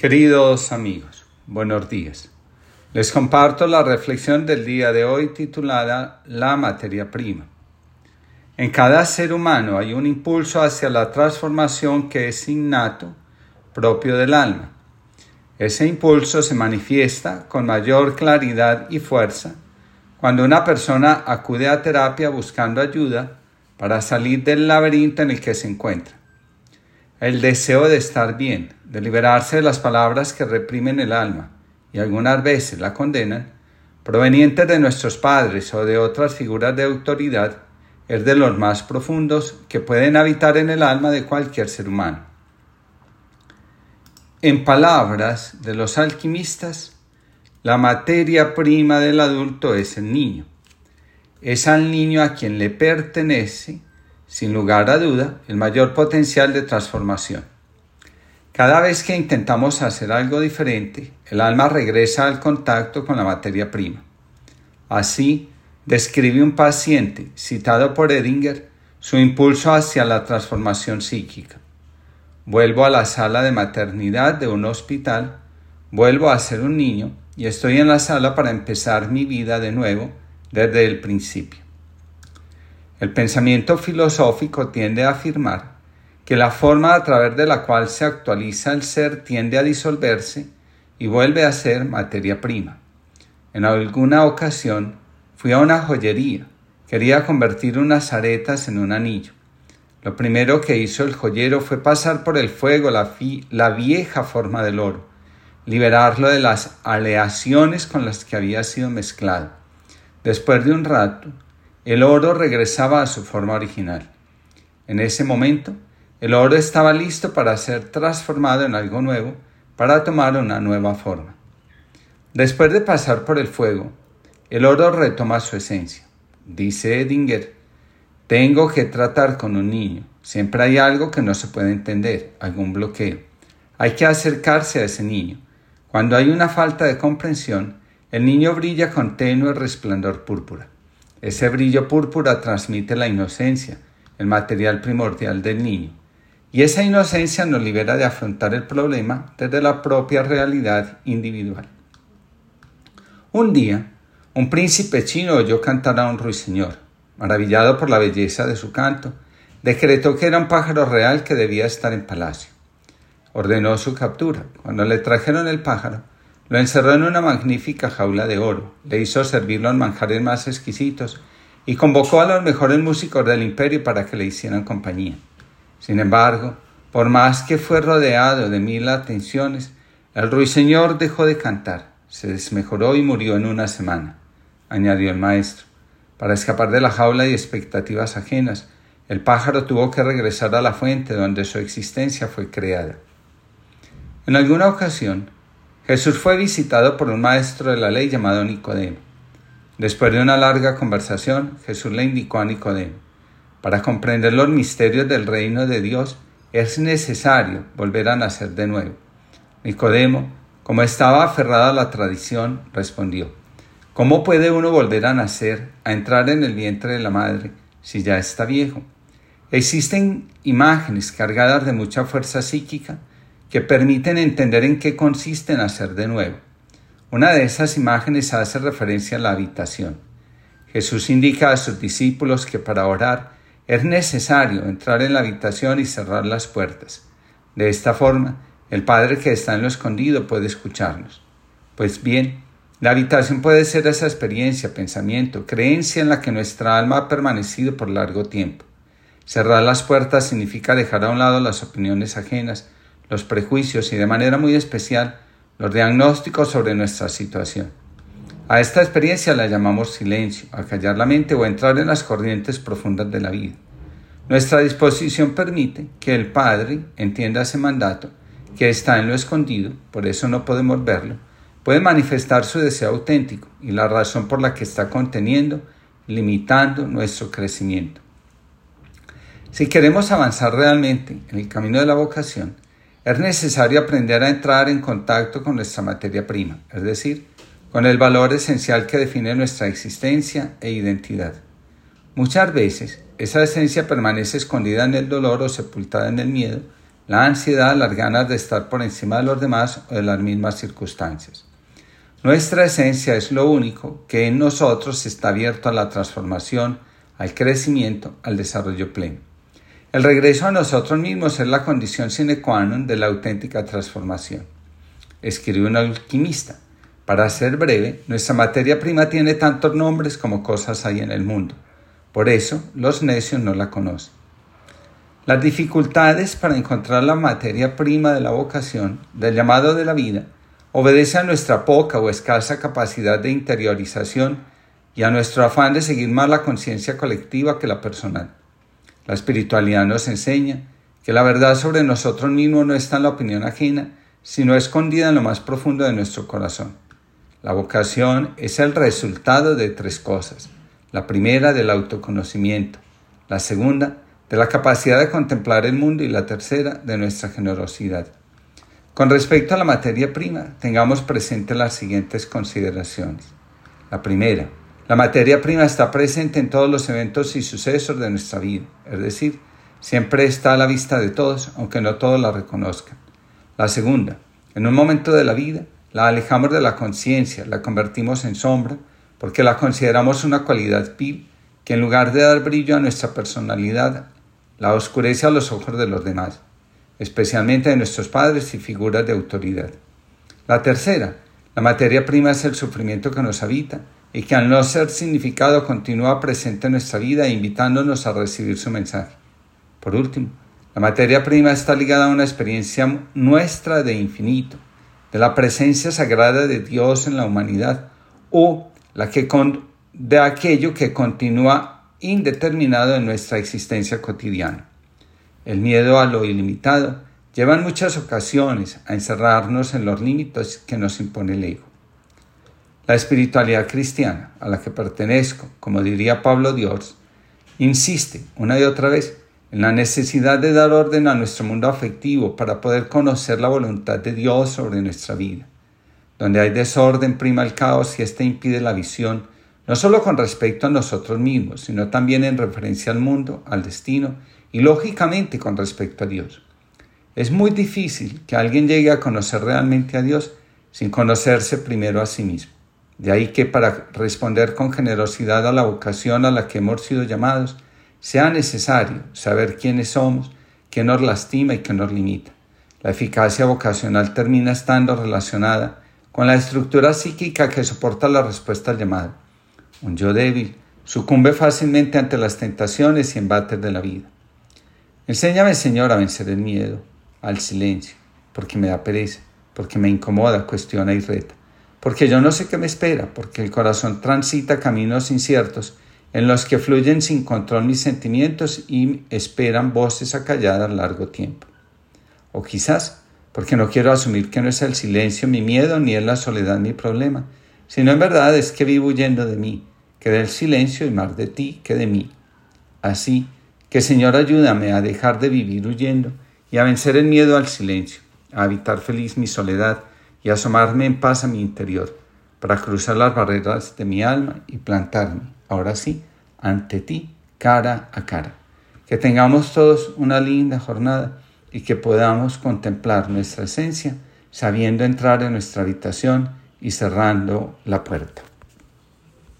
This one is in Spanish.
Queridos amigos, buenos días. Les comparto la reflexión del día de hoy titulada La materia prima. En cada ser humano hay un impulso hacia la transformación que es innato, propio del alma. Ese impulso se manifiesta con mayor claridad y fuerza cuando una persona acude a terapia buscando ayuda para salir del laberinto en el que se encuentra. El deseo de estar bien, de liberarse de las palabras que reprimen el alma y algunas veces la condenan, provenientes de nuestros padres o de otras figuras de autoridad, es de los más profundos que pueden habitar en el alma de cualquier ser humano. En palabras de los alquimistas, la materia prima del adulto es el niño. Es al niño a quien le pertenece, sin lugar a duda, el mayor potencial de transformación. Cada vez que intentamos hacer algo diferente, el alma regresa al contacto con la materia prima. Así, describe un paciente, citado por Edinger, su impulso hacia la transformación psíquica. Vuelvo a la sala de maternidad de un hospital, vuelvo a ser un niño y estoy en la sala para empezar mi vida de nuevo desde el principio. El pensamiento filosófico tiende a afirmar que la forma a través de la cual se actualiza el ser tiende a disolverse y vuelve a ser materia prima. En alguna ocasión fui a una joyería, quería convertir unas aretas en un anillo. Lo primero que hizo el joyero fue pasar por el fuego la, vieja forma del oro liberarlo de las aleaciones con las que había sido mezclado. Después de un rato, el oro regresaba a su forma original. En ese momento, el oro estaba listo para ser transformado en algo nuevo, para tomar una nueva forma. Después de pasar por el fuego, el oro retoma su esencia. Dice Edinger, tengo que tratar con un niño. Siempre hay algo que no se puede entender, algún bloqueo. Hay que acercarse a ese niño cuando hay una falta de comprensión, el niño brilla con tenue resplandor púrpura. Ese brillo púrpura transmite la inocencia, el material primordial del niño. Y esa inocencia nos libera de afrontar el problema desde la propia realidad individual. Un día, un príncipe chino oyó cantar a un ruiseñor. Maravillado por la belleza de su canto, decretó que era un pájaro real que debía estar en palacio ordenó su captura. Cuando le trajeron el pájaro, lo encerró en una magnífica jaula de oro, le hizo servir los manjares más exquisitos y convocó a los mejores músicos del imperio para que le hicieran compañía. Sin embargo, por más que fue rodeado de mil atenciones, el ruiseñor dejó de cantar, se desmejoró y murió en una semana, añadió el maestro. Para escapar de la jaula y expectativas ajenas, el pájaro tuvo que regresar a la fuente donde su existencia fue creada. En alguna ocasión, Jesús fue visitado por un maestro de la ley llamado Nicodemo. Después de una larga conversación, Jesús le indicó a Nicodemo, para comprender los misterios del reino de Dios es necesario volver a nacer de nuevo. Nicodemo, como estaba aferrado a la tradición, respondió, ¿Cómo puede uno volver a nacer, a entrar en el vientre de la madre, si ya está viejo? Existen imágenes cargadas de mucha fuerza psíquica que permiten entender en qué consiste nacer de nuevo. Una de esas imágenes hace referencia a la habitación. Jesús indica a sus discípulos que para orar es necesario entrar en la habitación y cerrar las puertas. De esta forma, el Padre que está en lo escondido puede escucharnos. Pues bien, la habitación puede ser esa experiencia, pensamiento, creencia en la que nuestra alma ha permanecido por largo tiempo. Cerrar las puertas significa dejar a un lado las opiniones ajenas, los prejuicios y de manera muy especial los diagnósticos sobre nuestra situación. A esta experiencia la llamamos silencio, a callar la mente o entrar en las corrientes profundas de la vida. Nuestra disposición permite que el Padre entienda ese mandato, que está en lo escondido, por eso no podemos verlo, puede manifestar su deseo auténtico y la razón por la que está conteniendo, limitando nuestro crecimiento. Si queremos avanzar realmente en el camino de la vocación, es necesario aprender a entrar en contacto con nuestra materia prima, es decir, con el valor esencial que define nuestra existencia e identidad. Muchas veces esa esencia permanece escondida en el dolor o sepultada en el miedo, la ansiedad, las ganas de estar por encima de los demás o de las mismas circunstancias. Nuestra esencia es lo único que en nosotros está abierto a la transformación, al crecimiento, al desarrollo pleno. El regreso a nosotros mismos es la condición sine qua non de la auténtica transformación. Escribe un alquimista. Para ser breve, nuestra materia prima tiene tantos nombres como cosas hay en el mundo. Por eso, los necios no la conocen. Las dificultades para encontrar la materia prima de la vocación, del llamado de la vida, obedecen a nuestra poca o escasa capacidad de interiorización y a nuestro afán de seguir más la conciencia colectiva que la personal. La espiritualidad nos enseña que la verdad sobre nosotros mismos no está en la opinión ajena, sino escondida en lo más profundo de nuestro corazón. La vocación es el resultado de tres cosas. La primera del autoconocimiento, la segunda de la capacidad de contemplar el mundo y la tercera de nuestra generosidad. Con respecto a la materia prima, tengamos presente las siguientes consideraciones. La primera, la materia prima está presente en todos los eventos y sucesos de nuestra vida, es decir, siempre está a la vista de todos, aunque no todos la reconozcan. La segunda, en un momento de la vida, la alejamos de la conciencia, la convertimos en sombra, porque la consideramos una cualidad vil que en lugar de dar brillo a nuestra personalidad, la oscurece a los ojos de los demás, especialmente de nuestros padres y figuras de autoridad. La tercera, la materia prima es el sufrimiento que nos habita y que al no ser significado continúa presente en nuestra vida invitándonos a recibir su mensaje. Por último, la materia prima está ligada a una experiencia nuestra de infinito, de la presencia sagrada de Dios en la humanidad o la que de aquello que continúa indeterminado en nuestra existencia cotidiana. El miedo a lo ilimitado lleva en muchas ocasiones a encerrarnos en los límites que nos impone el ego. La espiritualidad cristiana, a la que pertenezco, como diría Pablo Dios, insiste una y otra vez en la necesidad de dar orden a nuestro mundo afectivo para poder conocer la voluntad de Dios sobre nuestra vida. Donde hay desorden prima el caos y éste impide la visión no solo con respecto a nosotros mismos, sino también en referencia al mundo, al destino y lógicamente con respecto a Dios. Es muy difícil que alguien llegue a conocer realmente a Dios sin conocerse primero a sí mismo. De ahí que para responder con generosidad a la vocación a la que hemos sido llamados, sea necesario saber quiénes somos, qué nos lastima y qué nos limita. La eficacia vocacional termina estando relacionada con la estructura psíquica que soporta la respuesta al llamado un yo débil, sucumbe fácilmente ante las tentaciones y embates de la vida. Enséñame, Señor, a vencer el miedo, al silencio, porque me da pereza, porque me incomoda, cuestiona y reta, porque yo no sé qué me espera, porque el corazón transita caminos inciertos en los que fluyen sin control mis sentimientos y esperan voces acalladas largo tiempo. O quizás porque no quiero asumir que no es el silencio mi miedo ni es la soledad mi problema, sino en verdad es que vivo huyendo de mí, que del silencio y más de ti que de mí. Así que Señor ayúdame a dejar de vivir huyendo y a vencer el miedo al silencio, a habitar feliz mi soledad y asomarme en paz a mi interior, para cruzar las barreras de mi alma y plantarme, ahora sí, ante ti, cara a cara. Que tengamos todos una linda jornada y que podamos contemplar nuestra esencia, sabiendo entrar en nuestra habitación y cerrando la puerta.